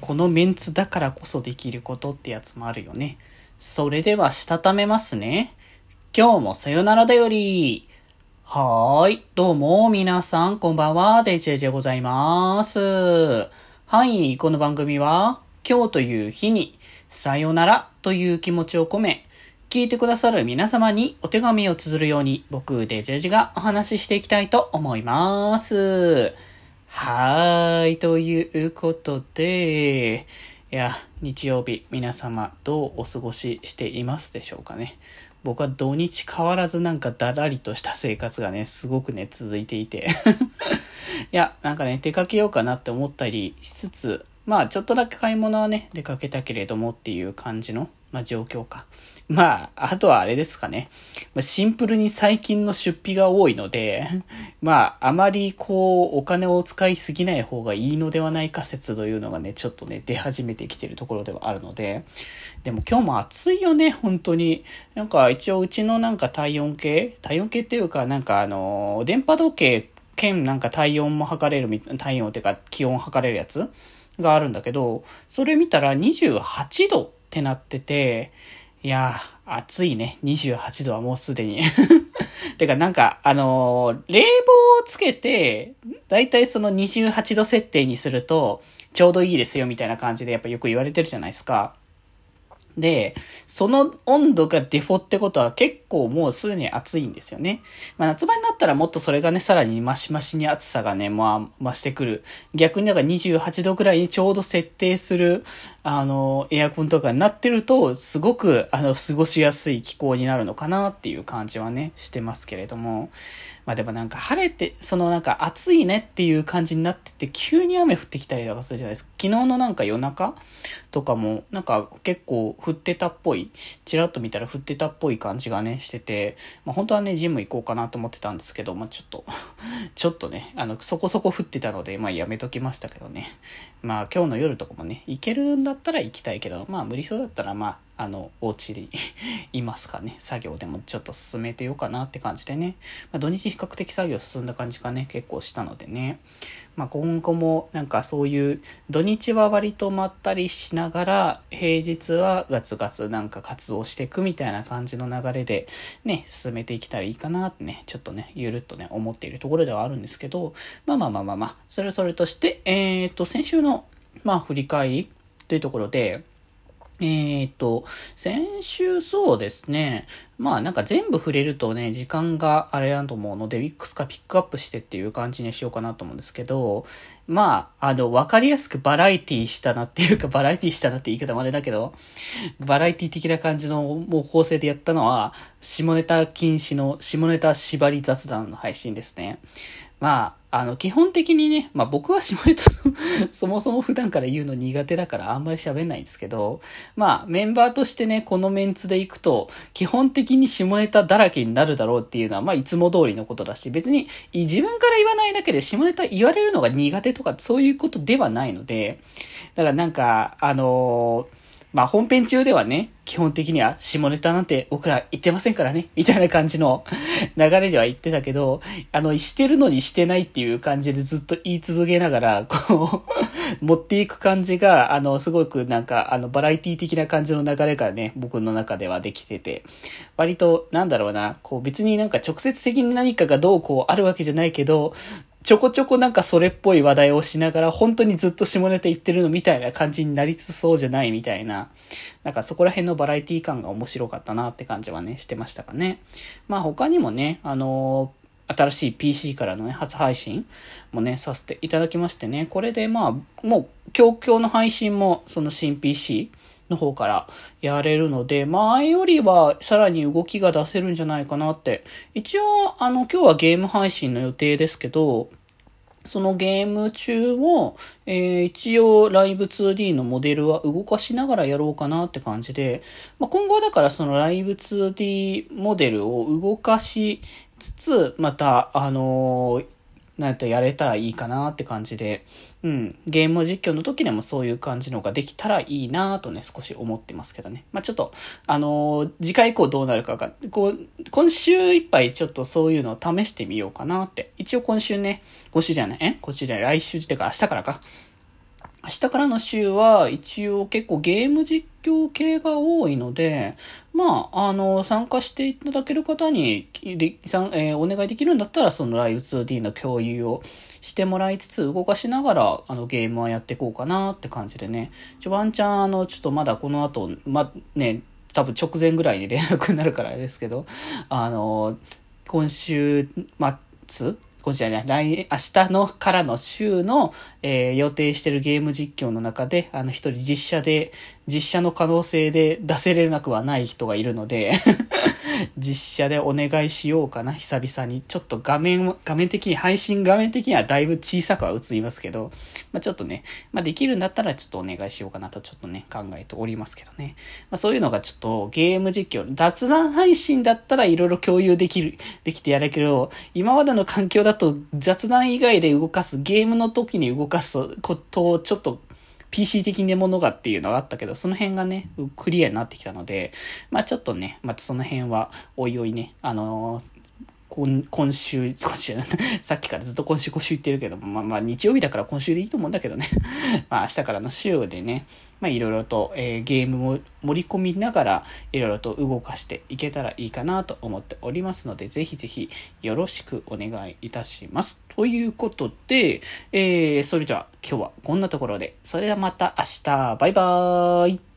このメンツだからこそできることってやつもあるよね。それでは、したためますね。今日もさよならだより。はーい。どうも、皆さん、こんばんは。デジェジェございます。はい。この番組は、今日という日に、さよならという気持ちを込め、聞いてくださる皆様にお手紙を綴るように、僕、デジェジがお話ししていきたいと思います。はーい。ということで、いや、日曜日、皆様、どうお過ごししていますでしょうかね。僕は土日変わらずなんかだらりとした生活がね、すごくね、続いていて。いや、なんかね、出かけようかなって思ったりしつつ、まあ、ちょっとだけ買い物はね、出かけたけれどもっていう感じの、まあ、状況か。まあ、あとはあれですかね。まあ、シンプルに最近の出費が多いので、まあ、あまりこう、お金を使いすぎない方がいいのではないか説というのがね、ちょっとね、出始めてきてるところではあるので、でも今日も暑いよね、本当に。なんか一応うちのなんか体温計体温計っていうか、なんかあの、電波時計兼なんか体温も測れる、体温っていうか気温測れるやつがあるんだけど、それ見たら28度ってなってて、いやー、暑いね。28度はもうすでに。てか、なんか、あのー冷房をつけて、だいたいその28度設定にすると、ちょうどいいですよみたいな感じでやっぱよく言われてるじゃないですか。で、その温度がデフォってことは結構もうすでに暑いんですよね。まあ夏場になったらもっとそれがね、さらにマシマシに暑さがね、まあ増してくる。逆にだから28度くらいにちょうど設定する、あの、エアコンとかになってると、すごく、あの、過ごしやすい気候になるのかなっていう感じはね、してますけれども。まあでもなんか晴れて、そのなんか暑いねっていう感じになってて、急に雨降ってきたりとかするじゃないですか。昨日のなんか夜中とかも、なんか結構降ってたっぽい、ちらっと見たら降ってたっぽい感じがね、してて、まあ本当はね、ジム行こうかなと思ってたんですけど、まあちょっと、ちょっとね、あの、そこそこ降ってたので、まあやめときましたけどね。まあ今日の夜とかもね、行けるんだったら行きたいけど、まあ無理そうだったら、まあ、あの、お家で いますかね。作業でもちょっと進めてようかなって感じでね。まあ、土日比較的作業進んだ感じがね、結構したのでね。まあ、今後もなんかそういう土日は割とまったりしながら、平日はガツガツなんか活動していくみたいな感じの流れでね、進めていけたらいいかなってね、ちょっとね、ゆるっとね、思っているところではあるんですけど、まあまあまあまあまあ、それそれとして、えっ、と、先週の、まあ振り返りというところで、えっ、と、先週そうですね。まあなんか全部触れるとね、時間があれだと思うので、ウィックスかピックアップしてっていう感じにしようかなと思うんですけど、まあ、あの、わかりやすくバラエティしたなっていうか、バラエティしたなって言い方もあれだけど、バラエティ的な感じのもう構成でやったのは、下ネタ禁止の下ネタ縛り雑談の配信ですね。まあ、あの、基本的にね、まあ僕は下ネタそもそも普段から言うの苦手だからあんまり喋んないんですけど、まあメンバーとしてね、このメンツで行くと、基本的に下ネタだらけになるだろうっていうのは、まあいつも通りのことだし、別に自分から言わないだけで下ネタ言われるのが苦手とかそういうことではないので、だからなんか、あのーまあ本編中ではね、基本的には下ネタなんて僕ら言ってませんからね、みたいな感じの 流れでは言ってたけど、あの、してるのにしてないっていう感じでずっと言い続けながら、こう、持っていく感じが、あの、すごくなんか、あの、バラエティ的な感じの流れがね、僕の中ではできてて、割と、なんだろうな、こう別になんか直接的に何かがどうこうあるわけじゃないけど、ちょこちょこなんかそれっぽい話題をしながら、本当にずっと下ネタ言ってるのみたいな感じになりつつそうじゃないみたいな、なんかそこら辺のバラエティ感が面白かったなって感じはね、してましたかね。まあ他にもね、あの新しい PC からのね、初配信もね、させていただきましてね、これでまあ、もう、今日今日の配信もその新 PC の方からやれるので、前よりはさらに動きが出せるんじゃないかなって。一応、あの、今日はゲーム配信の予定ですけど、そのゲーム中も、えー、一応ライブ 2D のモデルは動かしながらやろうかなって感じで、まあ、今後はだからそのライブ 2D モデルを動かしつつ、また、あのーなんやったらやれたらいいかなって感じで、うん、ゲーム実況の時でもそういう感じのができたらいいなとね、少し思ってますけどね。まあちょっと、あのー次回以降どうなるかが、こう、今週いっぱいちょっとそういうのを試してみようかなって。一応今週ね、今週じゃない、え？今週じゃない、来週ってか明日からか。明日からの週は一応結構ゲーム実況系が多いので、まあ、あの、参加していただける方に、えーお願いできるんだったら、そのライブ 2D の共有をしてもらいつつ、動かしながら、あの、ゲームはやっていこうかなって感じでね。ちょ、ワンチャン、あの、ちょっとまだこの後、ま、ね、多分直前ぐらいに連絡になるからですけど、あの、今週末今週じゃない、来、明日のからの週の、えー予定してるゲーム実況の中で、あの、一人実写で、実写の可能性で出せれなくはない人がいるので、実写でお願いしようかな、久々に。ちょっと画面、画面的に、配信画面的にはだいぶ小さくは映りますけど、まあちょっとね、まあできるんだったらちょっとお願いしようかなとちょっとね、考えておりますけどね。まあそういうのがちょっとゲーム実況、雑談配信だったらいろいろ共有できる、できてやるけど、今までの環境だと雑談以外で動かす、ゲームの時に動かすことをちょっと PC 的にものがっていうのがあったけど、その辺がね、クリアになってきたので、まあちょっとね、またその辺は、おいおいね、あのー今今週、今週、さっきからずっと今週今週言ってるけども、まあまあ日曜日だから今週でいいと思うんだけどね。まあ明日からの週でね、まあいろいろと、えーゲームも盛り込みながら、いろいろと動かしていけたらいいかなと思っておりますので、ぜひぜひよろしくお願いいたします。ということで、えー、それでは今日はこんなところで、それではまた明日、バイバーイ